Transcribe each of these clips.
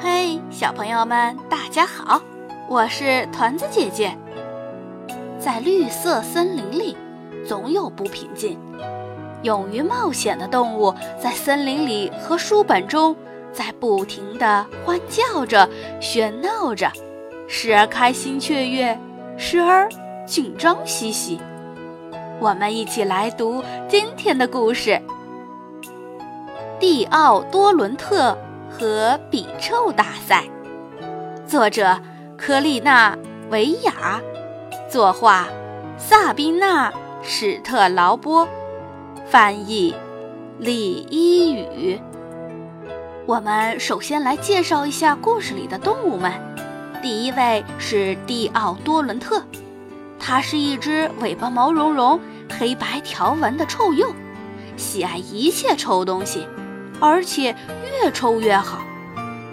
嘿，小朋友们，大家好，我是团子姐姐。在绿色森林里，总有不平静。勇于冒险的动物在森林里和书本中，在不停地欢叫着、喧闹着，时而开心雀跃，时而紧张兮兮。我们一起来读今天的故事：蒂奥多伦特和比臭大赛。作者：科丽娜·维亚，作画：萨宾娜·史特劳波，翻译：李一宇。我们首先来介绍一下故事里的动物们。第一位是蒂奥多伦特。它是一只尾巴毛茸茸、黑白条纹的臭鼬，喜爱一切臭东西，而且越臭越好。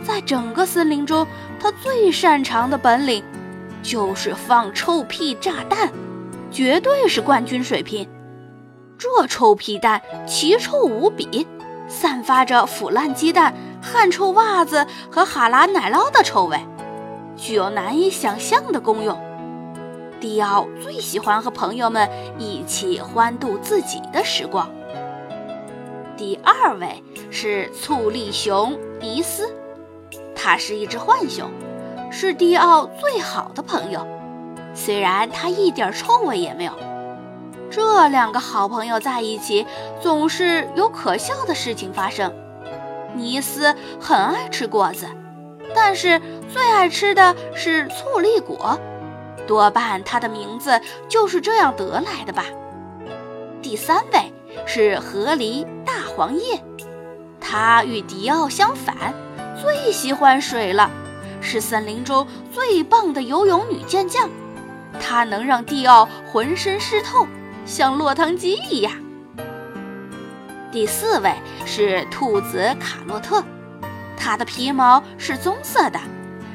在整个森林中，他最擅长的本领就是放臭屁炸弹，绝对是冠军水平。这臭屁弹奇臭无比，散发着腐烂鸡蛋、汗臭袜子和哈拉奶酪的臭味，具有难以想象的功用。迪奥最喜欢和朋友们一起欢度自己的时光。第二位是醋栗熊尼斯，它是一只浣熊，是迪奥最好的朋友。虽然它一点臭味也没有，这两个好朋友在一起总是有可笑的事情发生。尼斯很爱吃果子，但是最爱吃的是醋栗果。多半它的名字就是这样得来的吧。第三位是河狸大黄叶，它与迪奥相反，最喜欢水了，是森林中最棒的游泳女健将。它能让迪奥浑身湿透，像落汤鸡一样。第四位是兔子卡洛特，它的皮毛是棕色的，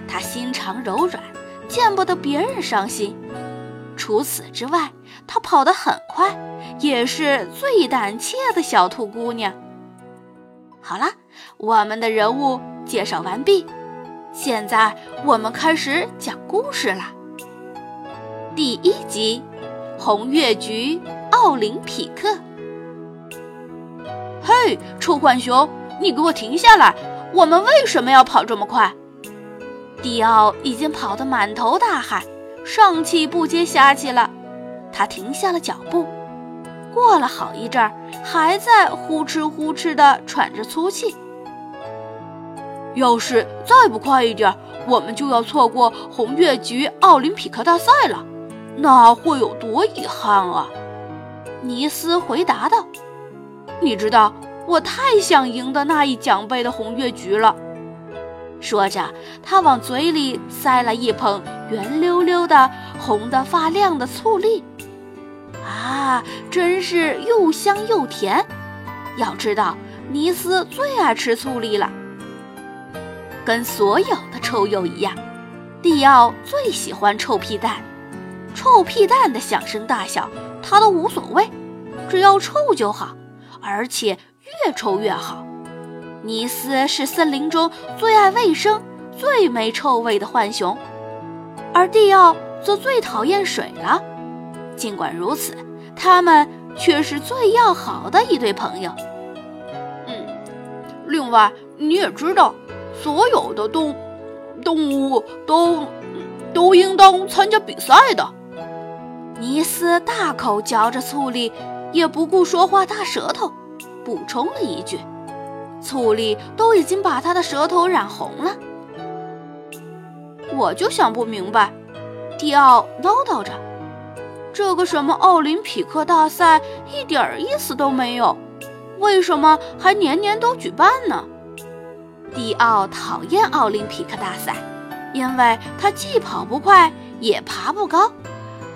它心肠柔软。见不得别人伤心。除此之外，它跑得很快，也是最胆怯的小兔姑娘。好了，我们的人物介绍完毕，现在我们开始讲故事啦。第一集，红月菊奥林匹克。嘿，臭浣熊，你给我停下来！我们为什么要跑这么快？迪奥已经跑得满头大汗，上气不接下气了。他停下了脚步，过了好一阵儿，还在呼哧呼哧地喘着粗气。要是再不快一点，我们就要错过红月菊奥林匹克大赛了，那会有多遗憾啊！尼斯回答道：“你知道，我太想赢得那一奖杯的红月菊了。”说着，他往嘴里塞了一捧圆溜溜的、红得发亮的醋栗。啊，真是又香又甜！要知道，尼斯最爱吃醋栗了。跟所有的臭鼬一样，蒂奥最喜欢臭屁蛋。臭屁蛋的响声大小，他都无所谓，只要臭就好，而且越臭越好。尼斯是森林中最爱卫生、最没臭味的浣熊，而蒂奥则最讨厌水了。尽管如此，他们却是最要好的一对朋友。嗯，另外你也知道，所有的动动物都都应当参加比赛的。尼斯大口嚼着醋栗，也不顾说话大舌头，补充了一句。醋栗都已经把他的舌头染红了，我就想不明白，迪奥唠叨着：“这个什么奥林匹克大赛一点意思都没有，为什么还年年都举办呢？”迪奥讨厌奥林匹克大赛，因为他既跑不快，也爬不高，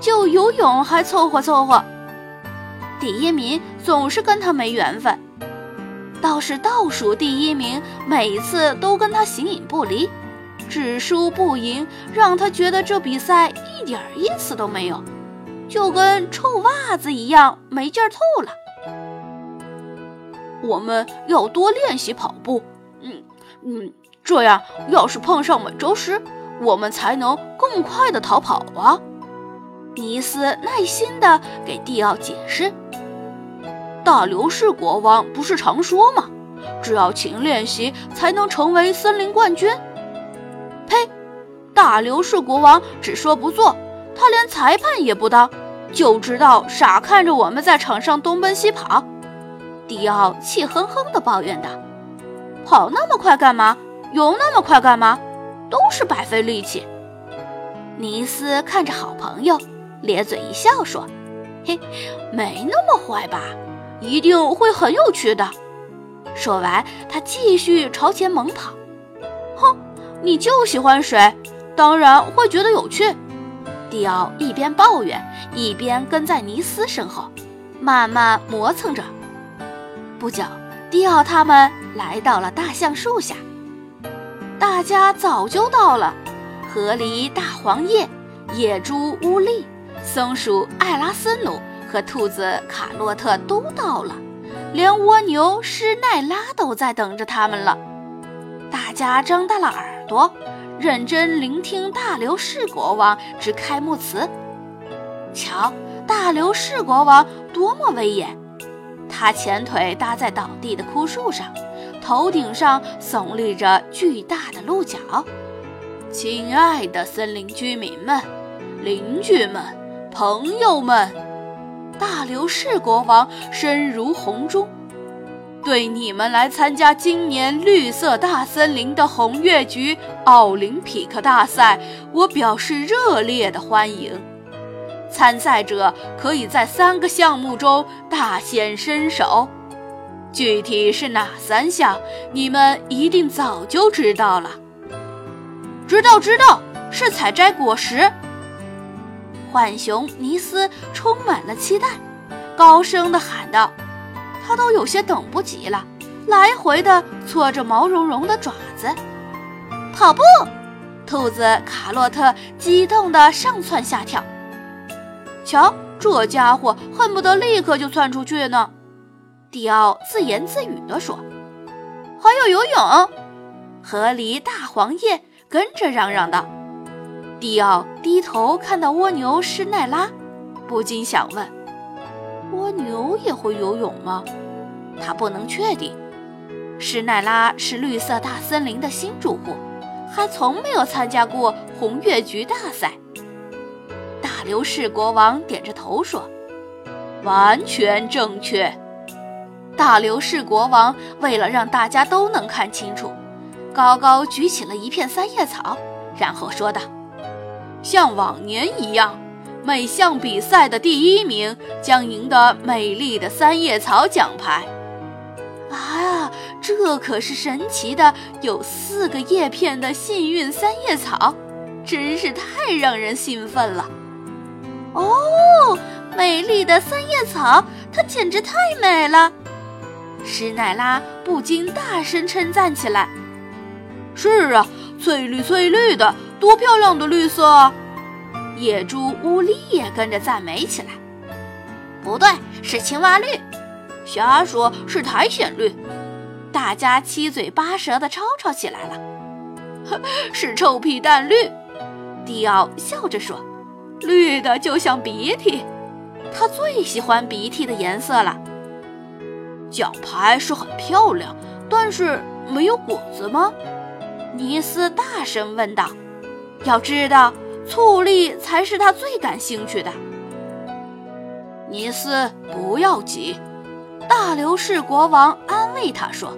就游泳还凑合凑合，第一名总是跟他没缘分。倒是倒数第一名，每次都跟他形影不离，只输不赢，让他觉得这比赛一点意思都没有，就跟臭袜子一样没劲透了。我们要多练习跑步。嗯嗯，这样要是碰上美洲狮，我们才能更快的逃跑啊。尼斯耐心地给蒂奥解释：“大流士国王不是常说吗？只要勤练习，才能成为森林冠军。”呸！大流士国王只说不做，他连裁判也不当，就知道傻看着我们在场上东奔西跑。迪奥气哼哼地抱怨道：“跑那么快干嘛？游那么快干嘛？都是白费力气。”尼斯看着好朋友。咧嘴一笑说：“嘿，没那么坏吧？一定会很有趣的。”说完，他继续朝前猛跑。哼，你就喜欢水，当然会觉得有趣。迪奥一边抱怨，一边跟在尼斯身后，慢慢磨蹭着。不久，迪奥他们来到了大橡树下。大家早就到了，河狸大黄叶、野猪乌力。松鼠艾拉斯努和兔子卡洛特都到了，连蜗牛施奈拉都在等着他们了。大家张大了耳朵，认真聆听大流士国王之开幕词。瞧，大流士国王多么威严！他前腿搭在倒地的枯树上，头顶上耸立着巨大的鹿角。亲爱的森林居民们，邻居们。朋友们，大流士国王声如洪钟，对你们来参加今年绿色大森林的红月菊奥林匹克大赛，我表示热烈的欢迎。参赛者可以在三个项目中大显身手，具体是哪三项，你们一定早就知道了。知道，知道，是采摘果实。浣熊尼斯充满了期待，高声地喊道：“他都有些等不及了，来回地搓着毛茸茸的爪子。”跑步，兔子卡洛特激动地上蹿下跳。瞧，这家伙恨不得立刻就窜出去呢。迪奥自言自语地说：“还有游泳。”河狸大黄叶跟着嚷嚷道。迪奥低头看到蜗牛施奈拉，不禁想问：蜗牛也会游泳吗？他不能确定。施奈拉是绿色大森林的新住户，还从没有参加过红月菊大赛。大流士国王点着头说：“完全正确。”大流士国王为了让大家都能看清楚，高高举起了一片三叶草，然后说道。像往年一样，每项比赛的第一名将赢得美丽的三叶草奖牌。啊，这可是神奇的有四个叶片的幸运三叶草，真是太让人兴奋了！哦，美丽的三叶草，它简直太美了！施奈拉不禁大声称赞起来：“是啊，翠绿翠绿的。”多漂亮的绿色！野猪乌力也跟着赞美起来。不对，是青蛙绿。瞎说，是苔藓绿。大家七嘴八舌地吵吵起来了。是臭屁蛋绿。迪奥笑着说：“绿的就像鼻涕，他最喜欢鼻涕的颜色了。”奖牌是很漂亮，但是没有果子吗？尼斯大声问道。要知道，醋栗才是他最感兴趣的。尼斯，不要急，大流士国王安慰他说：“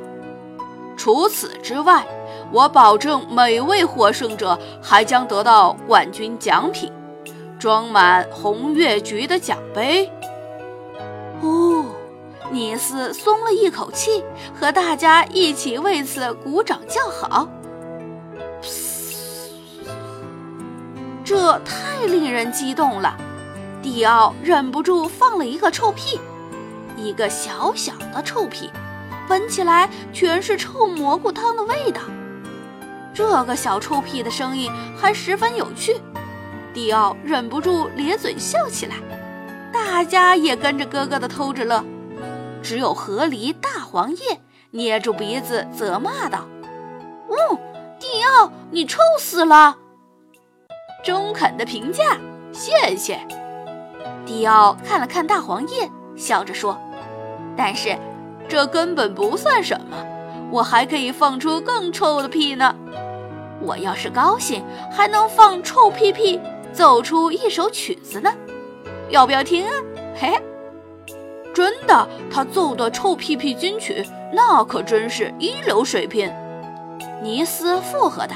除此之外，我保证每位获胜者还将得到冠军奖品——装满红月菊的奖杯。”哦，尼斯松了一口气，和大家一起为此鼓掌叫好。这太令人激动了，迪奥忍不住放了一个臭屁，一个小小的臭屁，闻起来全是臭蘑菇汤的味道。这个小臭屁的声音还十分有趣，迪奥忍不住咧嘴笑起来，大家也跟着咯咯的偷着乐。只有河狸大黄叶捏住鼻子责骂道：“哦，蒂奥，你臭死了！”中肯的评价，谢谢。迪奥看了看大黄叶，笑着说：“但是这根本不算什么，我还可以放出更臭的屁呢。我要是高兴，还能放臭屁屁奏出一首曲子呢。要不要听啊？嘿。”真的，他奏的臭屁屁金曲，那可真是一流水平。尼斯附和道：“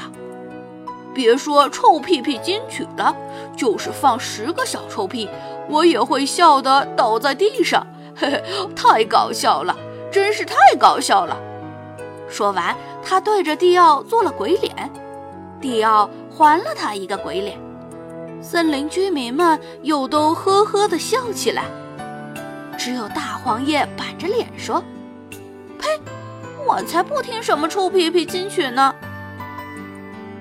别说臭屁屁金曲了，就是放十个小臭屁，我也会笑得倒在地上。嘿嘿，太搞笑了，真是太搞笑了。”说完，他对着蒂奥做了鬼脸，蒂奥还了他一个鬼脸。森林居民们又都呵呵地笑起来。只有大黄叶板着脸说：“呸！我才不听什么臭屁屁金曲呢。”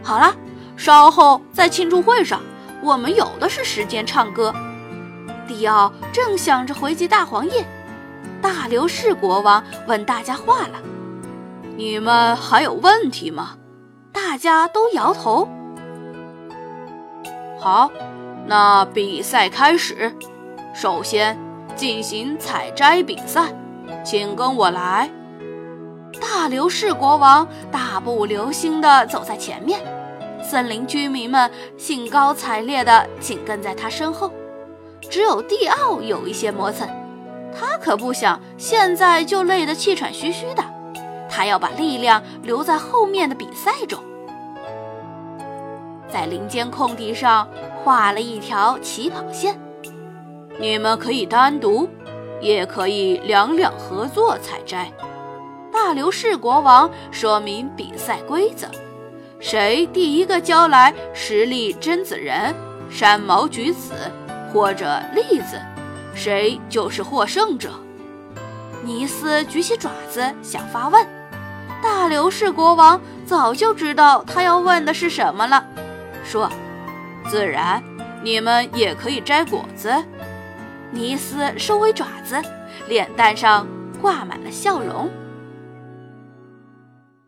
好了，稍后在庆祝会上，我们有的是时间唱歌。迪奥正想着回击大黄叶，大流士国王问大家话了：“你们还有问题吗？”大家都摇头。好，那比赛开始。首先。进行采摘比赛，请跟我来。大流士国王大步流星地走在前面，森林居民们兴高采烈地紧跟在他身后。只有蒂奥有一些磨蹭，他可不想现在就累得气喘吁吁的，他要把力量留在后面的比赛中。在林间空地上画了一条起跑线。你们可以单独，也可以两两合作采摘。大流士国王说明比赛规则：谁第一个交来十粒榛子仁、山毛榉子或者栗子，谁就是获胜者。尼斯举起爪子想发问，大流士国王早就知道他要问的是什么了，说：“自然，你们也可以摘果子。”尼斯收回爪子，脸蛋上挂满了笑容。